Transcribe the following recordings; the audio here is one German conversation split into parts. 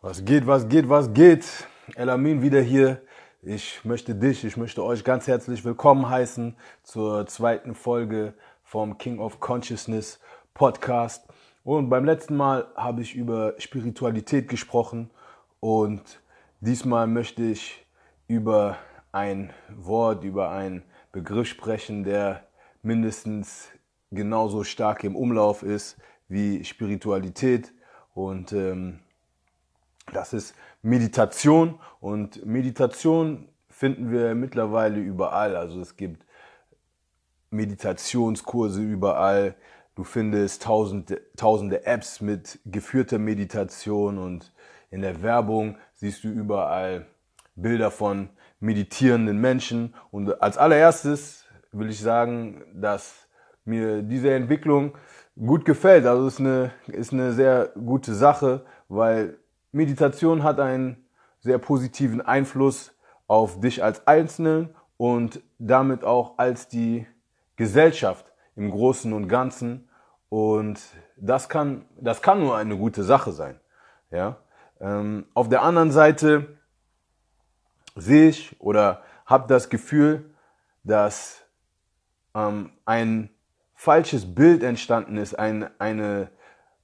Was geht, was geht, was geht? Elamin wieder hier. Ich möchte dich, ich möchte euch ganz herzlich willkommen heißen zur zweiten Folge vom King of Consciousness Podcast. Und beim letzten Mal habe ich über Spiritualität gesprochen und diesmal möchte ich über ein Wort, über einen Begriff sprechen, der mindestens genauso stark im Umlauf ist wie Spiritualität. Und ähm, das ist Meditation. Und Meditation finden wir mittlerweile überall. Also es gibt Meditationskurse überall. Du findest tausende, tausende Apps mit geführter Meditation und in der Werbung siehst du überall Bilder von meditierenden Menschen. Und als allererstes will ich sagen, dass mir diese Entwicklung gut gefällt. Also es ist eine, ist eine sehr gute Sache, weil Meditation hat einen sehr positiven Einfluss auf dich als Einzelnen und damit auch als die Gesellschaft im Großen und Ganzen. Und das kann, das kann nur eine gute Sache sein. Ja? Ähm, auf der anderen Seite sehe ich oder habe das Gefühl, dass ähm, ein falsches Bild entstanden ist, ein, eine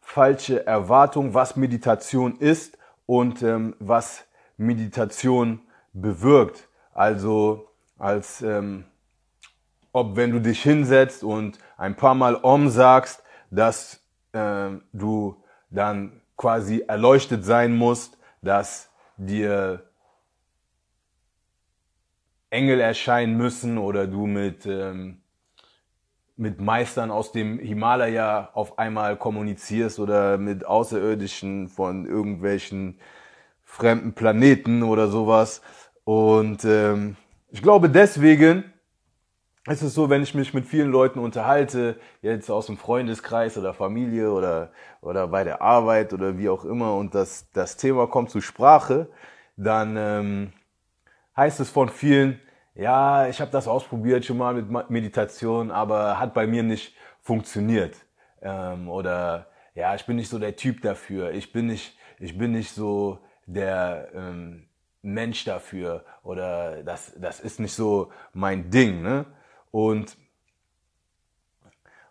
falsche Erwartung, was Meditation ist und ähm, was Meditation bewirkt. Also als ähm, ob wenn du dich hinsetzt und ein paar Mal Om sagst, dass äh, du dann quasi erleuchtet sein musst, dass dir Engel erscheinen müssen oder du mit ähm, mit Meistern aus dem Himalaya auf einmal kommunizierst oder mit Außerirdischen von irgendwelchen fremden Planeten oder sowas. Und ähm, ich glaube deswegen ist es so, wenn ich mich mit vielen Leuten unterhalte, jetzt aus dem Freundeskreis oder Familie oder, oder bei der Arbeit oder wie auch immer und das, das Thema kommt zur Sprache, dann ähm, heißt es von vielen, ja, ich habe das ausprobiert schon mal mit Meditation, aber hat bei mir nicht funktioniert. Ähm, oder ja, ich bin nicht so der Typ dafür. Ich bin nicht, ich bin nicht so der ähm, Mensch dafür. Oder das, das ist nicht so mein Ding. Ne? Und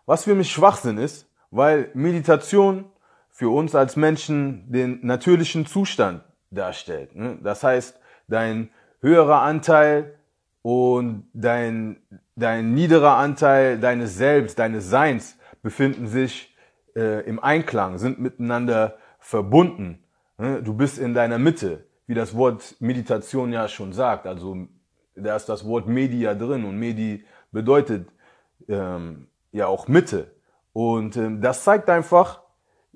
was für mich Schwachsinn ist, weil Meditation für uns als Menschen den natürlichen Zustand darstellt. Ne? Das heißt, dein höherer Anteil und dein, dein niederer Anteil deines Selbst, deines Seins befinden sich äh, im Einklang, sind miteinander verbunden. Ne? Du bist in deiner Mitte, wie das Wort Meditation ja schon sagt. Also da ist das Wort Media drin und Medi bedeutet ähm, ja auch Mitte. Und ähm, das zeigt einfach,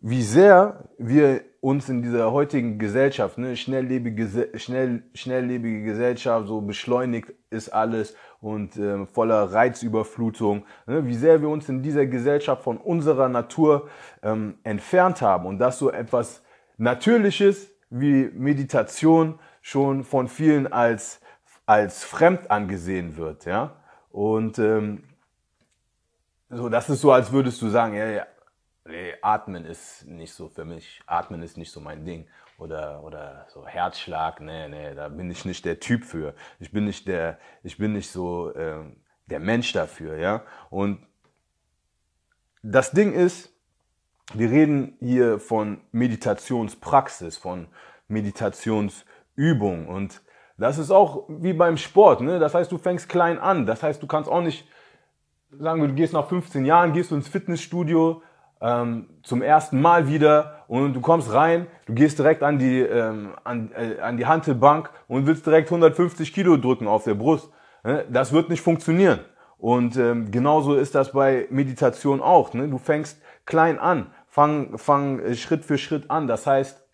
wie sehr wir uns in dieser heutigen Gesellschaft, ne, schnelllebige, schnell, schnelllebige Gesellschaft, so beschleunigt ist alles und äh, voller Reizüberflutung, ne, wie sehr wir uns in dieser Gesellschaft von unserer Natur ähm, entfernt haben und dass so etwas Natürliches wie Meditation schon von vielen als, als fremd angesehen wird, ja. Und ähm, so, das ist so, als würdest du sagen, ja, ja, nee, Atmen ist nicht so für mich. Atmen ist nicht so mein Ding. Oder, oder so Herzschlag, nee, nee, da bin ich nicht der Typ für. Ich bin nicht der, ich bin nicht so ähm, der Mensch dafür, ja. Und das Ding ist, wir reden hier von Meditationspraxis, von Meditationsübung und das ist auch wie beim Sport, ne? Das heißt, du fängst klein an. Das heißt, du kannst auch nicht sagen, du gehst nach 15 Jahren, gehst du ins Fitnessstudio, ähm, zum ersten Mal wieder und du kommst rein, du gehst direkt an die, ähm, an, äh, an die Hantelbank und willst direkt 150 Kilo drücken auf der Brust. Ne? Das wird nicht funktionieren. Und ähm, genauso ist das bei Meditation auch. Ne? Du fängst klein an, fang, fang äh, Schritt für Schritt an. Das heißt,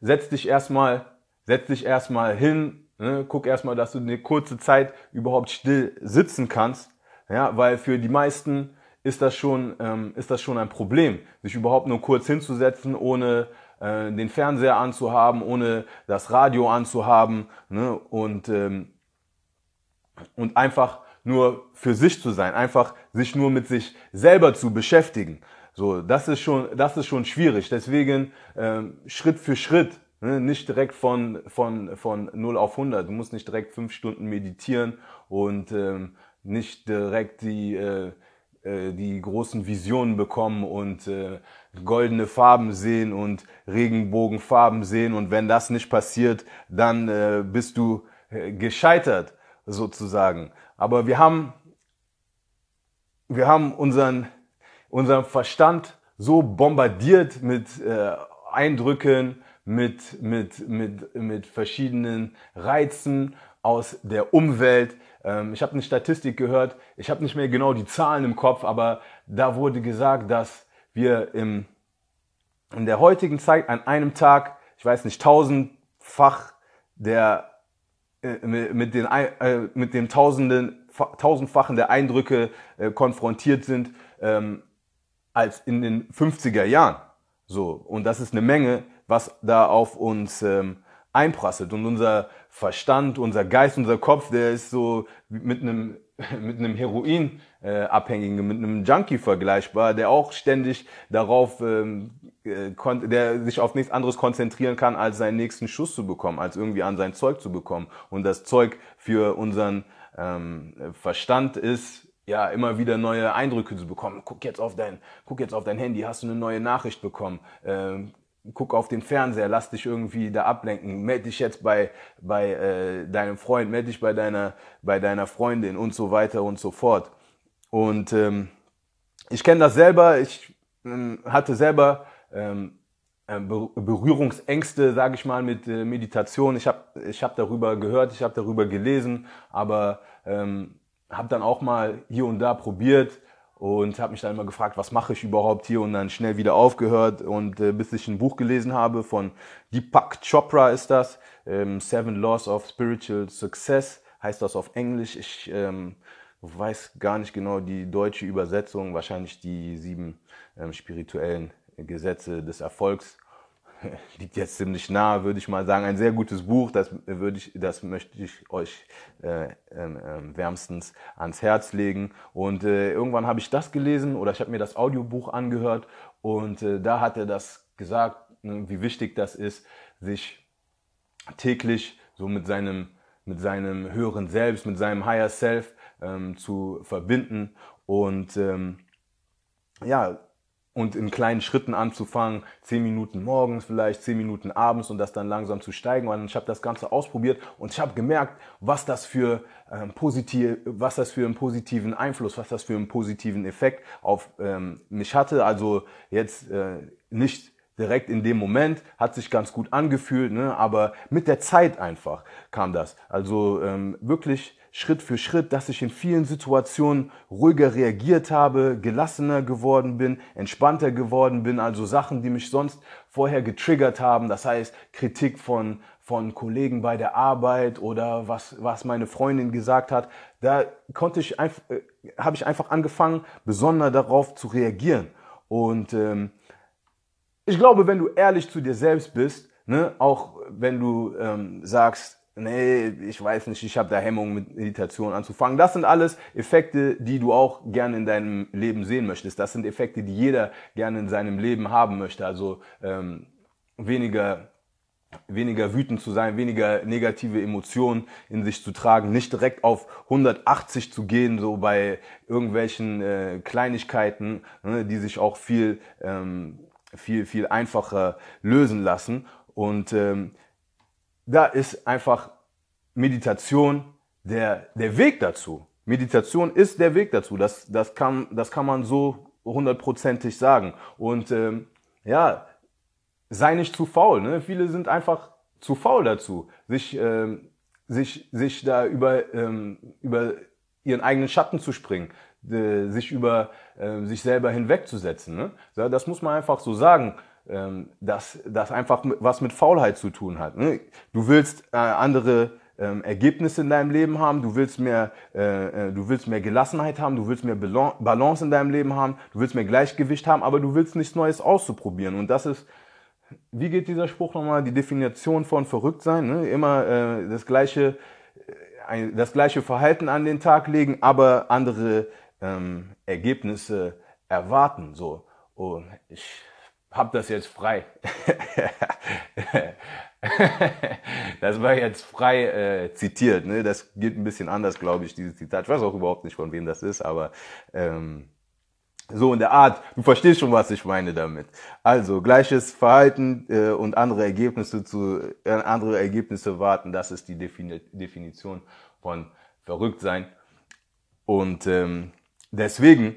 setz dich erstmal, setz dich erstmal hin, ne? guck erstmal, dass du eine kurze Zeit überhaupt still sitzen kannst. Ja, weil für die meisten ist das schon, ähm, ist das schon ein Problem, sich überhaupt nur kurz hinzusetzen, ohne äh, den Fernseher anzuhaben, ohne das Radio anzuhaben ne? und, ähm, und einfach nur für sich zu sein, einfach sich nur mit sich selber zu beschäftigen. So, das ist schon, das ist schon schwierig. Deswegen ähm, Schritt für Schritt, ne? nicht direkt von von von 0 auf 100. Du musst nicht direkt fünf Stunden meditieren und ähm, nicht direkt die äh, äh, die großen Visionen bekommen und äh, goldene Farben sehen und Regenbogenfarben sehen. Und wenn das nicht passiert, dann äh, bist du äh, gescheitert sozusagen. Aber wir haben, wir haben unseren, unseren Verstand so bombardiert mit äh, Eindrücken, mit, mit, mit, mit verschiedenen Reizen aus der Umwelt. Ähm, ich habe eine Statistik gehört, ich habe nicht mehr genau die Zahlen im Kopf, aber da wurde gesagt, dass wir im, in der heutigen Zeit an einem Tag, ich weiß nicht, tausendfach der äh, mit den äh, mit dem tausenden tausendfachen der Eindrücke äh, konfrontiert sind ähm, als in den 50er Jahren. So und das ist eine Menge, was da auf uns ähm, einprasselt und unser Verstand, unser Geist, unser Kopf, der ist so mit einem mit einem Heroinabhängigen, äh, mit einem Junkie vergleichbar, der auch ständig darauf, ähm, äh, der sich auf nichts anderes konzentrieren kann, als seinen nächsten Schuss zu bekommen, als irgendwie an sein Zeug zu bekommen. Und das Zeug für unseren ähm, Verstand ist, ja, immer wieder neue Eindrücke zu bekommen. Guck jetzt auf dein, guck jetzt auf dein Handy, hast du eine neue Nachricht bekommen. Ähm, guck auf den Fernseher, lass dich irgendwie da ablenken, melde dich jetzt bei, bei äh, deinem Freund, melde dich bei deiner, bei deiner Freundin und so weiter und so fort. Und ähm, ich kenne das selber, ich ähm, hatte selber ähm, äh, Berührungsängste, sage ich mal, mit äh, Meditation. Ich habe ich hab darüber gehört, ich habe darüber gelesen, aber ähm, habe dann auch mal hier und da probiert, und habe mich dann immer gefragt, was mache ich überhaupt hier und dann schnell wieder aufgehört und äh, bis ich ein Buch gelesen habe von Deepak Chopra ist das, ähm, Seven Laws of Spiritual Success heißt das auf Englisch. Ich ähm, weiß gar nicht genau die deutsche Übersetzung, wahrscheinlich die sieben ähm, spirituellen Gesetze des Erfolgs liegt jetzt ziemlich nah, würde ich mal sagen. Ein sehr gutes Buch, das würde ich, das möchte ich euch äh, äh, wärmstens ans Herz legen. Und äh, irgendwann habe ich das gelesen oder ich habe mir das Audiobuch angehört und äh, da hat er das gesagt, ne, wie wichtig das ist, sich täglich so mit seinem mit seinem höheren Selbst, mit seinem Higher Self ähm, zu verbinden und ähm, ja, und in kleinen Schritten anzufangen, zehn Minuten morgens vielleicht, zehn Minuten abends und das dann langsam zu steigen. Und ich habe das Ganze ausprobiert und ich habe gemerkt, was das für ähm, positiv, was das für einen positiven Einfluss, was das für einen positiven Effekt auf ähm, mich hatte. Also jetzt äh, nicht direkt in dem Moment, hat sich ganz gut angefühlt, ne? aber mit der Zeit einfach kam das. Also ähm, wirklich Schritt für Schritt, dass ich in vielen Situationen ruhiger reagiert habe, gelassener geworden bin, entspannter geworden bin. Also Sachen, die mich sonst vorher getriggert haben. Das heißt Kritik von, von Kollegen bei der Arbeit oder was, was meine Freundin gesagt hat. Da konnte ich äh, habe ich einfach angefangen, besonders darauf zu reagieren. Und ähm, ich glaube, wenn du ehrlich zu dir selbst bist, ne, auch wenn du ähm, sagst, nee, ich weiß nicht, ich habe da Hemmungen mit Meditation anzufangen. Das sind alles Effekte, die du auch gerne in deinem Leben sehen möchtest. Das sind Effekte, die jeder gerne in seinem Leben haben möchte. Also ähm, weniger weniger wütend zu sein, weniger negative Emotionen in sich zu tragen, nicht direkt auf 180 zu gehen, so bei irgendwelchen äh, Kleinigkeiten, ne, die sich auch viel, ähm, viel, viel einfacher lösen lassen. Und ähm, da ist einfach Meditation der, der Weg dazu. Meditation ist der Weg dazu. Das, das, kann, das kann man so hundertprozentig sagen. Und ähm, ja, sei nicht zu faul. Ne? Viele sind einfach zu faul dazu, sich, ähm, sich, sich da über, ähm, über ihren eigenen Schatten zu springen, äh, sich über äh, sich selber hinwegzusetzen. Ne? Das muss man einfach so sagen dass das einfach was mit Faulheit zu tun hat. Ne? Du willst äh, andere ähm, Ergebnisse in deinem Leben haben, du willst mehr, äh, äh, du willst mehr Gelassenheit haben, du willst mehr Balance in deinem Leben haben, du willst mehr Gleichgewicht haben, aber du willst nichts Neues auszuprobieren. Und das ist, wie geht dieser Spruch nochmal? Die Definition von verrückt sein, ne? immer das gleiche, das gleiche Verhalten an den Tag legen, aber andere ähm, Ergebnisse erwarten. So. Und ich habe das jetzt frei. das war jetzt frei äh, zitiert. Ne? Das geht ein bisschen anders, glaube ich, dieses Zitat. Ich weiß auch überhaupt nicht, von wem das ist, aber ähm, so in der Art, du verstehst schon, was ich meine damit. Also gleiches Verhalten äh, und andere Ergebnisse zu äh, andere Ergebnisse warten, das ist die Defini Definition von verrückt sein. Und ähm, deswegen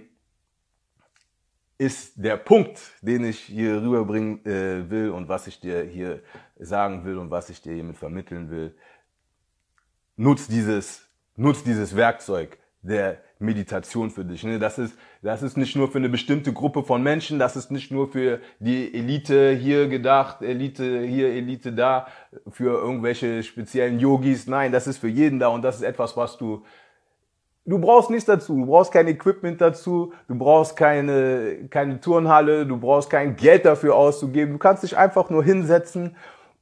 ist der Punkt, den ich hier rüberbringen äh, will und was ich dir hier sagen will und was ich dir hiermit vermitteln will, nutz dieses, nutz dieses Werkzeug der Meditation für dich. Ne? Das, ist, das ist nicht nur für eine bestimmte Gruppe von Menschen, das ist nicht nur für die Elite hier gedacht, Elite hier, Elite da, für irgendwelche speziellen Yogis. Nein, das ist für jeden da und das ist etwas, was du Du brauchst nichts dazu, du brauchst kein Equipment dazu, du brauchst keine, keine Turnhalle, du brauchst kein Geld dafür auszugeben. Du kannst dich einfach nur hinsetzen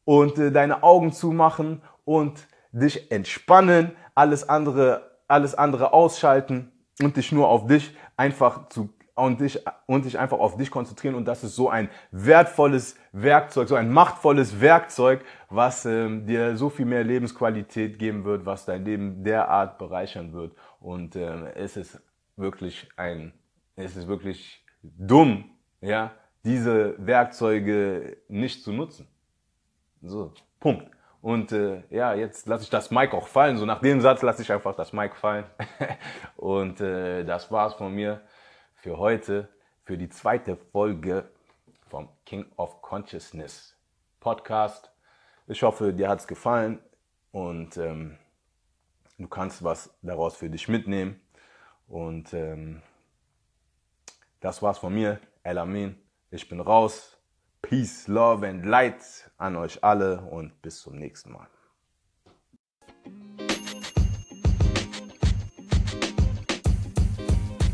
und äh, deine Augen zumachen und dich entspannen, alles andere, alles andere ausschalten und dich nur auf dich einfach zu und dich, und dich einfach auf dich konzentrieren. Und das ist so ein wertvolles Werkzeug, so ein machtvolles Werkzeug, was ähm, dir so viel mehr Lebensqualität geben wird, was dein Leben derart bereichern wird. Und ähm, es ist wirklich ein, es ist wirklich dumm, ja, diese Werkzeuge nicht zu nutzen. So, Punkt. Und äh, ja, jetzt lasse ich das Mic auch fallen. So nach dem Satz lasse ich einfach das Mic fallen. Und äh, das war's von mir für heute, für die zweite Folge vom King of Consciousness Podcast. Ich hoffe, dir hat's gefallen und ähm, du kannst was daraus für dich mitnehmen. Und ähm, das war's von mir, El Amin. Ich bin raus. Peace, Love and Light an euch alle und bis zum nächsten Mal.